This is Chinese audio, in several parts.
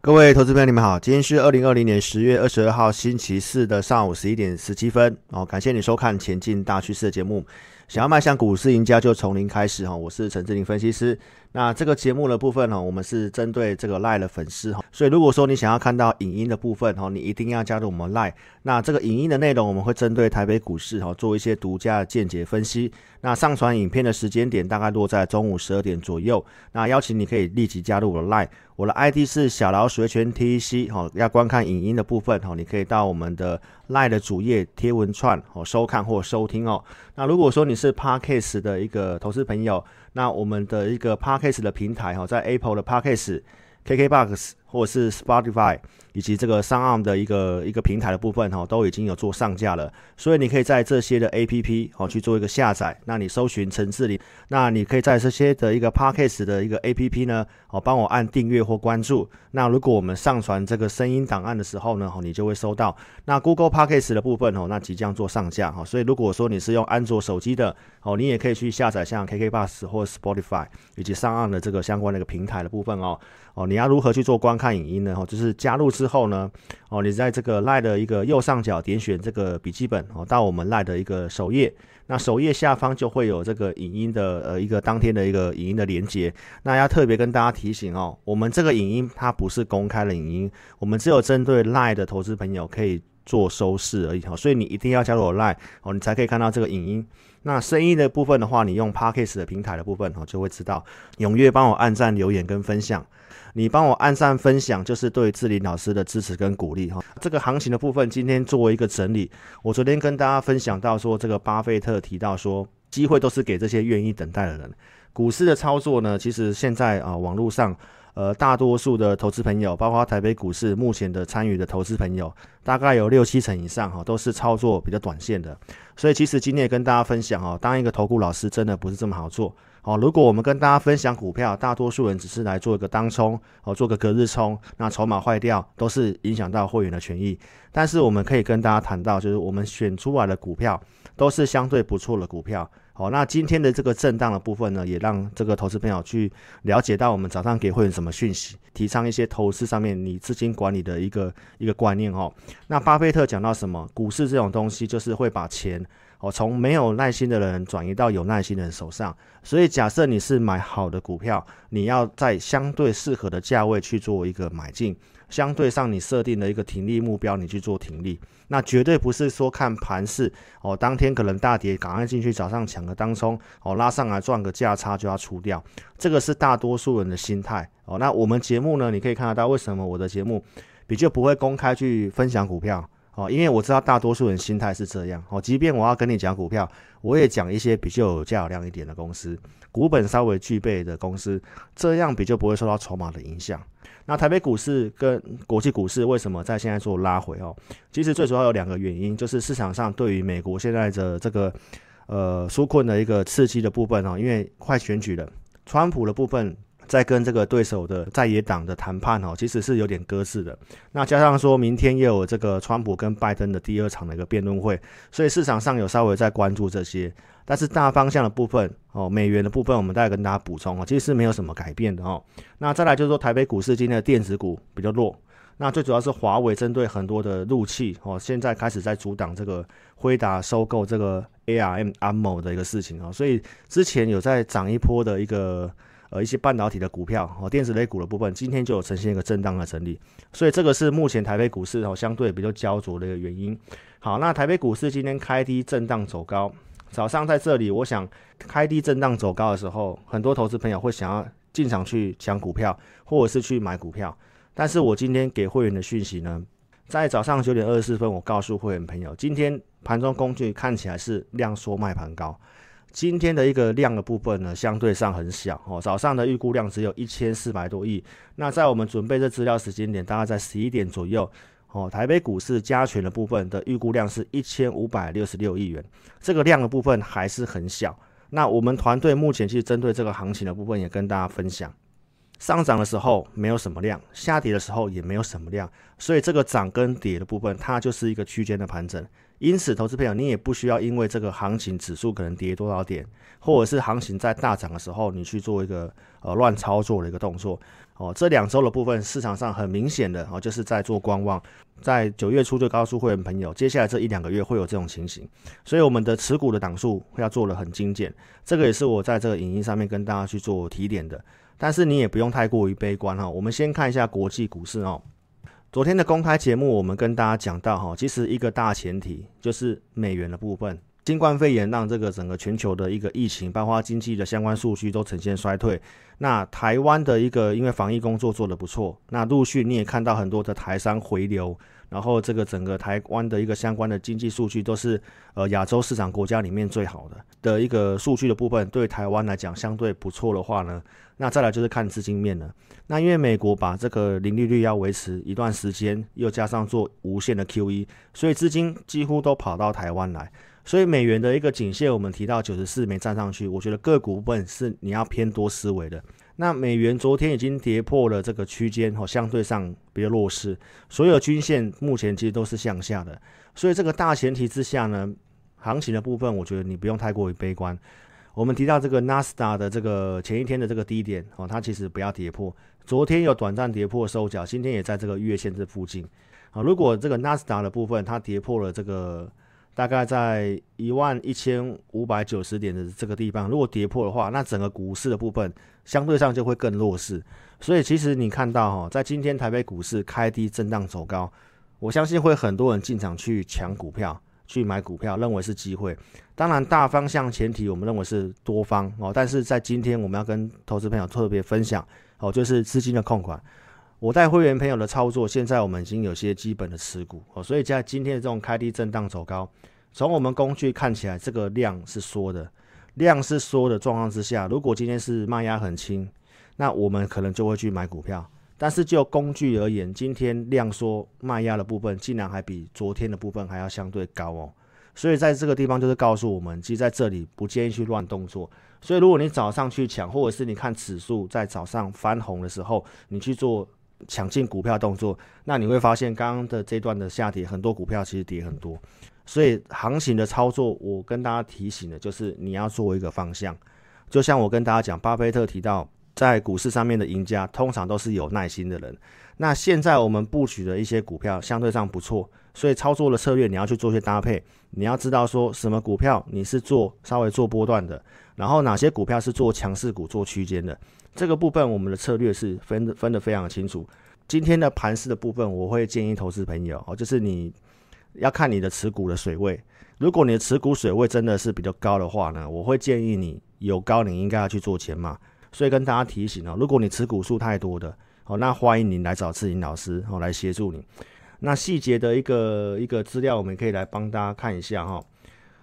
各位投资朋友，你们好，今天是二零二零年十月二十二号星期四的上午十一点十七分哦，感谢你收看《前进大趋势》的节目。想要迈向股市赢家，就从零开始哈。我是陈志林分析师。那这个节目的部分呢，我们是针对这个赖的粉丝哈，所以如果说你想要看到影音的部分哈，你一定要加入我们赖。那这个影音的内容，我们会针对台北股市哈做一些独家的见解分析。那上传影片的时间点大概落在中午十二点左右。那邀请你可以立即加入我的赖。我的 ID 是小老鼠全 T C 哈，要观看影音的部分哈，你可以到我们的 lie 的主页贴文串哦收看或收听哦。那如果说你是 Parkcase 的一个投资朋友，那我们的一个 Parkcase 的平台哈，在 Apple 的 Parkcase、KKBox 或者是 Spotify。以及这个上岸的一个一个平台的部分哈，都已经有做上架了，所以你可以在这些的 A P P 哦去做一个下载。那你搜寻城市里，那你可以在这些的一个 Podcast 的一个 A P P 呢哦，帮我按订阅或关注。那如果我们上传这个声音档案的时候呢，哦你就会收到。那 Google Podcast 的部分哦，那即将做上架哈，所以如果说你是用安卓手机的哦，你也可以去下载像 K K Bus 或 Spotify 以及上岸的这个相关的一个平台的部分哦哦，你要如何去做观看影音呢？哦，就是加入之后呢，哦，你在这个赖的一个右上角点选这个笔记本哦，到我们赖的一个首页，那首页下方就会有这个影音的呃一个当天的一个影音的连接。那要特别跟大家提醒哦，我们这个影音它不是公开的影音，我们只有针对赖的投资朋友可以做收视而已哈，所以你一定要加入我赖哦，你才可以看到这个影音。那声音的部分的话，你用 Parkes 的平台的部分哦，就会知道。踊跃帮我按赞、留言跟分享。你帮我按赞分享，就是对志林老师的支持跟鼓励哈。这个行情的部分，今天作为一个整理，我昨天跟大家分享到说，这个巴菲特提到说，机会都是给这些愿意等待的人。股市的操作呢，其实现在啊，网络上呃，大多数的投资朋友，包括台北股市目前的参与的投资朋友，大概有六七成以上哈，都是操作比较短线的。所以其实今天也跟大家分享哦，当一个投顾老师真的不是这么好做。哦，如果我们跟大家分享股票，大多数人只是来做一个当冲，哦，做个隔日冲，那筹码坏掉都是影响到会员的权益。但是我们可以跟大家谈到，就是我们选出来的股票都是相对不错的股票。好，那今天的这个震荡的部分呢，也让这个投资朋友去了解到我们早上给会员什么讯息，提倡一些投资上面你资金管理的一个一个观念哦。那巴菲特讲到什么？股市这种东西就是会把钱。哦，从没有耐心的人转移到有耐心的人手上，所以假设你是买好的股票，你要在相对适合的价位去做一个买进，相对上你设定的一个停利目标，你去做停利，那绝对不是说看盘势哦，当天可能大跌，赶快进去早上抢个当冲哦，拉上来赚个价差就要出掉，这个是大多数人的心态哦。那我们节目呢，你可以看得到为什么我的节目比较不会公开去分享股票。哦，因为我知道大多数人心态是这样。哦，即便我要跟你讲股票，我也讲一些比较有价有量一点的公司，股本稍微具备的公司，这样比较不会受到筹码的影响。那台北股市跟国际股市为什么在现在做拉回？哦，其实最主要有两个原因，就是市场上对于美国现在的这个呃纾困的一个刺激的部分哦，因为快选举了，川普的部分。在跟这个对手的在野党的谈判哦，其实是有点搁置的。那加上说明天又有这个川普跟拜登的第二场的一个辩论会，所以市场上有稍微在关注这些。但是大方向的部分哦，美元的部分，我们再跟大家补充哦，其实是没有什么改变的哦。那再来就是说，台北股市今天的电子股比较弱。那最主要是华为针对很多的入气哦，现在开始在阻挡这个辉达收购这个 ARM M O 的一个事情哦，所以之前有在涨一波的一个。呃，一些半导体的股票哦，电子类股的部分，今天就有呈现一个震荡的整理，所以这个是目前台北股市哦相对比较焦灼的一个原因。好，那台北股市今天开低震荡走高，早上在这里，我想开低震荡走高的时候，很多投资朋友会想要进场去抢股票，或者是去买股票。但是我今天给会员的讯息呢，在早上九点二十四分，我告诉会员朋友，今天盘中工具看起来是量缩卖盘高。今天的一个量的部分呢，相对上很小哦。早上的预估量只有一千四百多亿。那在我们准备这资料时间点，大概在十一点左右哦。台北股市加权的部分的预估量是一千五百六十六亿元，这个量的部分还是很小。那我们团队目前去针对这个行情的部分，也跟大家分享。上涨的时候没有什么量，下跌的时候也没有什么量，所以这个涨跟跌的部分，它就是一个区间的盘整。因此，投资朋友，你也不需要因为这个行情指数可能跌多少点，或者是行情在大涨的时候，你去做一个呃乱操作的一个动作。哦，这两周的部分市场上很明显的哦，就是在做观望。在九月初就告诉会员朋友，接下来这一两个月会有这种情形，所以我们的持股的档数要做的很精简。这个也是我在这个影音上面跟大家去做提点的。但是你也不用太过于悲观哈。我们先看一下国际股市哦。昨天的公开节目，我们跟大家讲到哈，其实一个大前提就是美元的部分。新冠肺炎让这个整个全球的一个疫情，包括经济的相关数据都呈现衰退。那台湾的一个因为防疫工作做得不错，那陆续你也看到很多的台商回流，然后这个整个台湾的一个相关的经济数据都是呃亚洲市场国家里面最好的的一个数据的部分，对台湾来讲相对不错的话呢，那再来就是看资金面了。那因为美国把这个零利率要维持一段时间，又加上做无限的 QE，所以资金几乎都跑到台湾来。所以美元的一个颈线，我们提到九十四没站上去，我觉得个股部分是你要偏多思维的。那美元昨天已经跌破了这个区间，哦，相对上比较弱势，所有均线目前其实都是向下的。所以这个大前提之下呢，行情的部分，我觉得你不用太过于悲观。我们提到这个纳斯达的这个前一天的这个低点，哦，它其实不要跌破。昨天有短暂跌破收脚，今天也在这个月线这附近。啊，如果这个纳斯达的部分它跌破了这个。大概在一万一千五百九十点的这个地方，如果跌破的话，那整个股市的部分相对上就会更弱势。所以其实你看到哈，在今天台北股市开低震荡走高，我相信会很多人进场去抢股票、去买股票，认为是机会。当然大方向前提我们认为是多方哦，但是在今天我们要跟投资朋友特别分享哦，就是资金的控管。我带会员朋友的操作，现在我们已经有些基本的持股哦，所以在今天的这种开低震荡走高，从我们工具看起来，这个量是缩的，量是缩的状况之下，如果今天是卖压很轻，那我们可能就会去买股票。但是就工具而言，今天量缩卖压的部分，竟然还比昨天的部分还要相对高哦，所以在这个地方就是告诉我们，其实在这里不建议去乱动作。所以如果你早上去抢，或者是你看指数在早上翻红的时候，你去做。抢进股票动作，那你会发现刚刚的这段的下跌，很多股票其实跌很多。所以行情的操作，我跟大家提醒的就是你要做一个方向。就像我跟大家讲，巴菲特提到，在股市上面的赢家通常都是有耐心的人。那现在我们布局的一些股票相对上不错，所以操作的策略你要去做一些搭配。你要知道说什么股票你是做稍微做波段的，然后哪些股票是做强势股、做区间的。这个部分我们的策略是分的分的非常清楚。今天的盘势的部分，我会建议投资朋友哦，就是你要看你的持股的水位。如果你的持股水位真的是比较高的话呢，我会建议你有高，你应该要去做钱嘛。所以跟大家提醒哦，如果你持股数太多的哦，那欢迎你来找志颖老师哦来协助你。那细节的一个一个资料，我们可以来帮大家看一下哈。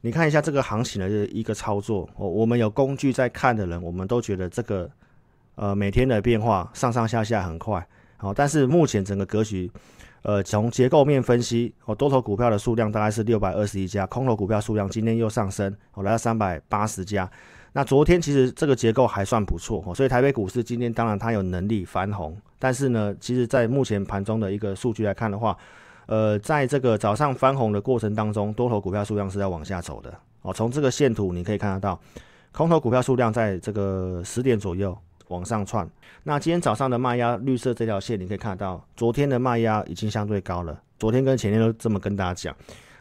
你看一下这个行情的一个操作哦，我们有工具在看的人，我们都觉得这个。呃，每天的变化上上下下很快，好，但是目前整个格局，呃，从结构面分析，哦，多头股票的数量大概是六百二十一家，空头股票数量今天又上升，哦，来到三百八十家。那昨天其实这个结构还算不错，所以台北股市今天当然它有能力翻红，但是呢，其实在目前盘中的一个数据来看的话，呃，在这个早上翻红的过程当中，多头股票数量是在往下走的，哦，从这个线图你可以看得到，空头股票数量在这个十点左右。往上窜，那今天早上的卖压绿色这条线，你可以看得到，昨天的卖压已经相对高了。昨天跟前天都这么跟大家讲，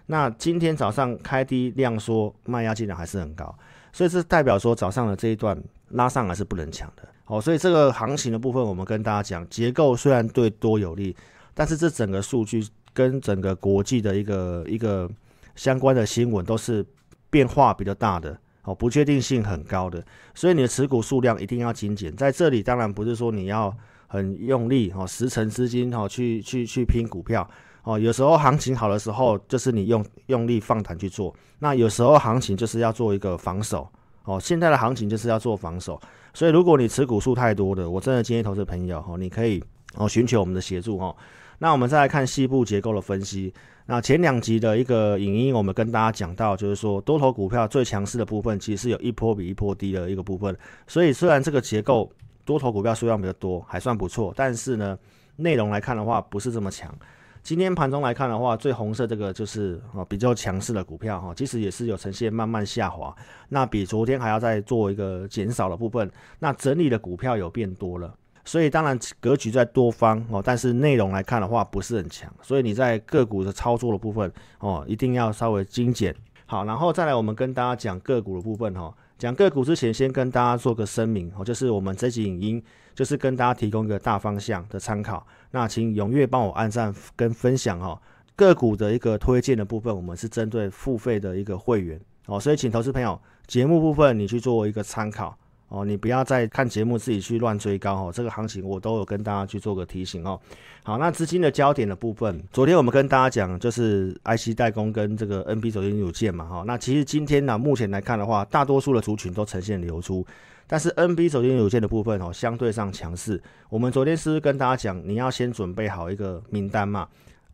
那今天早上开低量缩，卖压竟然还是很高，所以这代表说早上的这一段拉上来是不能抢的。好，所以这个行情的部分，我们跟大家讲，结构虽然对多有利，但是这整个数据跟整个国际的一个一个相关的新闻都是变化比较大的。哦，不确定性很高的，所以你的持股数量一定要精简。在这里，当然不是说你要很用力哦，十成资金哦去去去拼股票哦。有时候行情好的时候，就是你用用力放胆去做；那有时候行情就是要做一个防守哦。现在的行情就是要做防守，所以如果你持股数太多的，我真的建议投资朋友哦，你可以哦寻求我们的协助哦。那我们再来看细部结构的分析。那前两集的一个影音，我们跟大家讲到，就是说多头股票最强势的部分，其实是有一波比一波低的一个部分。所以虽然这个结构多头股票数量比较多，还算不错，但是呢，内容来看的话不是这么强。今天盘中来看的话，最红色这个就是啊比较强势的股票哈，其实也是有呈现慢慢下滑。那比昨天还要再做一个减少的部分。那整理的股票有变多了。所以当然格局在多方哦，但是内容来看的话不是很强，所以你在个股的操作的部分哦，一定要稍微精简。好，然后再来我们跟大家讲个股的部分哈。讲个股之前，先跟大家做个声明哦，就是我们这集影音就是跟大家提供一个大方向的参考。那请踊跃帮我按赞跟分享哈。个股的一个推荐的部分，我们是针对付费的一个会员哦，所以请投资朋友节目部分你去做一个参考哦，你不要再看节目自己去乱追高哦。这个行情我都有跟大家去做个提醒哦。好，那资金的焦点的部分，昨天我们跟大家讲就是 IC 代工跟这个 NB 手机有件嘛哈。那其实今天呢，目前来看的话，大多数的族群都呈现流出，但是 NB 手机有件的部分哦，相对上强势。我们昨天是不是跟大家讲，你要先准备好一个名单嘛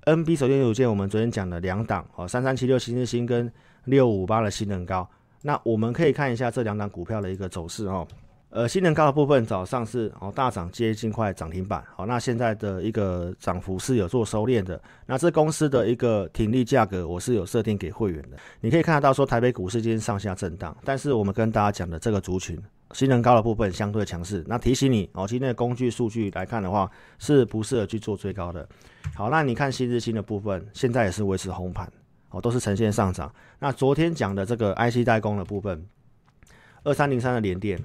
？NB 手机有件，我们昨天讲的两档哦，三三七六新日新跟六五八的新能高，那我们可以看一下这两档股票的一个走势哦。呃，新能高的部分早上是哦大涨，接近快涨停板，好，那现在的一个涨幅是有做收敛的。那这公司的一个停利价格，我是有设定给会员的。你可以看得到说，台北股市今天上下震荡，但是我们跟大家讲的这个族群，新能高的部分相对强势。那提醒你哦，今天的工具数据来看的话，是不适合去做追高的。好，那你看新日新的部分，现在也是维持红盘，哦，都是呈现上涨。那昨天讲的这个 IC 代工的部分，二三零三的联电，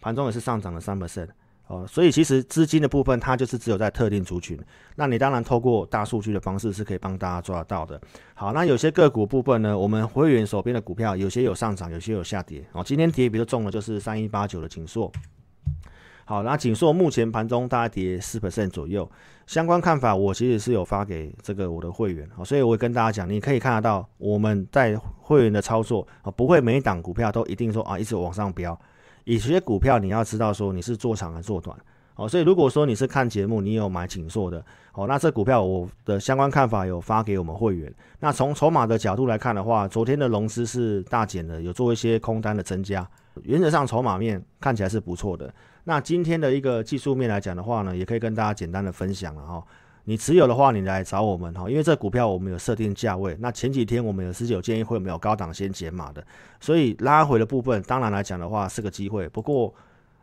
盘中也是上涨了三 percent，哦，所以其实资金的部分，它就是只有在特定族群。那你当然透过大数据的方式是可以帮大家抓得到的。好，那有些个股部分呢，我们会员手边的股票，有些有上涨，有些有下跌。哦，今天跌比较重的就是三一八九的锦硕。好，那锦硕目前盘中大概跌四 percent 左右，相关看法我其实是有发给这个我的会员，好，所以我会跟大家讲，你可以看得到我们在会员的操作啊，不会每一档股票都一定说啊一直往上飙，有些股票你要知道说你是做长还是做短，好，所以如果说你是看节目，你有买锦硕的，好，那这股票我的相关看法有发给我们会员，那从筹码的角度来看的话，昨天的融资是大减的，有做一些空单的增加，原则上筹码面看起来是不错的。那今天的一个技术面来讲的话呢，也可以跟大家简单的分享了哈。你持有的话，你来找我们哈，因为这股票我们有设定价位。那前几天我们有十九建议会没有高档先减码的，所以拉回的部分，当然来讲的话是个机会。不过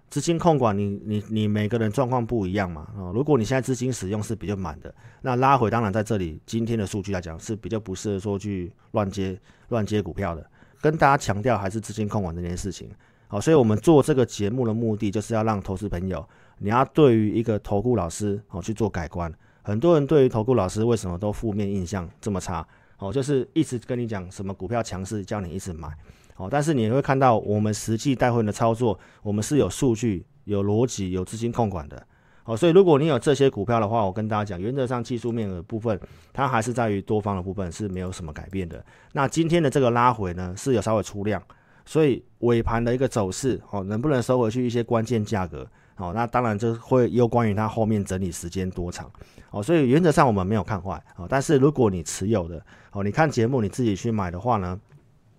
资金控管，你你你每个人状况不一样嘛啊。如果你现在资金使用是比较满的，那拉回当然在这里今天的数据来讲是比较不适合说去乱接乱接股票的。跟大家强调还是资金控管这件事情。好，所以我们做这个节目的目的，就是要让投资朋友，你要对于一个投顾老师，哦去做改观。很多人对于投顾老师为什么都负面印象这么差？哦，就是一直跟你讲什么股票强势，叫你一直买。哦，但是你会看到我们实际带会的操作，我们是有数据、有逻辑、有资金控管的。哦，所以如果你有这些股票的话，我跟大家讲，原则上技术面的部分，它还是在于多方的部分是没有什么改变的。那今天的这个拉回呢，是有稍微出量。所以尾盘的一个走势，哦，能不能收回去一些关键价格，哦，那当然就会有关于它后面整理时间多长，哦，所以原则上我们没有看坏，哦，但是如果你持有的，哦，你看节目你自己去买的话呢，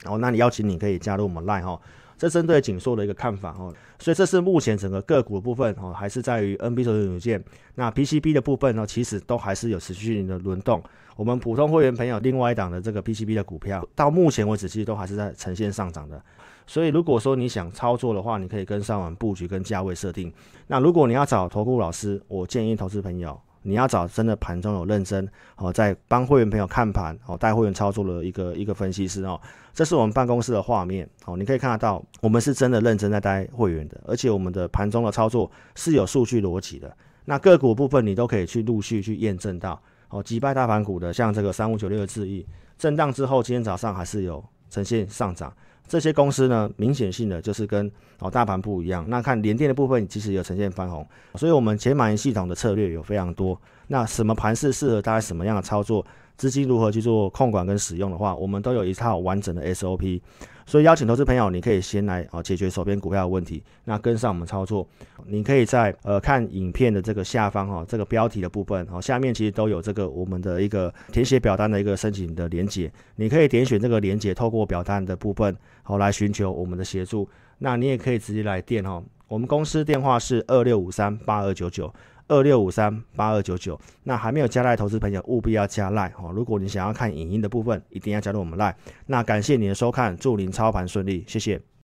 哦，那你邀请你可以加入我们 Line 哈，这针对紧缩的一个看法，哦，所以这是目前整个个股的部分，哦，还是在于 NB 手机件，那 PCB 的部分呢，其实都还是有持续性的轮动。我们普通会员朋友另外一档的这个 PCB 的股票，到目前为止其实都还是在呈现上涨的。所以如果说你想操作的话，你可以跟上我们布局跟价位设定。那如果你要找投顾老师，我建议投资朋友你要找真的盘中有认真哦，在帮会员朋友看盘哦，带会员操作的一个一个分析师哦。这是我们办公室的画面哦，你可以看得到，我们是真的认真在带会员的，而且我们的盘中的操作是有数据逻辑的。那个股部分你都可以去陆续去验证到。哦，击败大盘股的，像这个三五九六的智易，震荡之后，今天早上还是有呈现上涨。这些公司呢，明显性的就是跟哦大盘不一样。那看联电的部分，其实有呈现翻红，所以我们前买系统的策略有非常多。那什么盘势适合大家什么样的操作？资金如何去做控管跟使用的话，我们都有一套完整的 SOP。所以邀请投资朋友，你可以先来啊解决手边股票的问题，那跟上我们操作。你可以在呃看影片的这个下方哈，这个标题的部分，好下面其实都有这个我们的一个填写表单的一个申请的连接，你可以点选这个连接，透过表单的部分好来寻求我们的协助。那你也可以直接来电哈，我们公司电话是二六五三八二九九。二六五三八二九九，那还没有加赖投资朋友务必要加赖哦。如果你想要看影音的部分，一定要加入我们赖。那感谢您的收看，祝您操盘顺利，谢谢。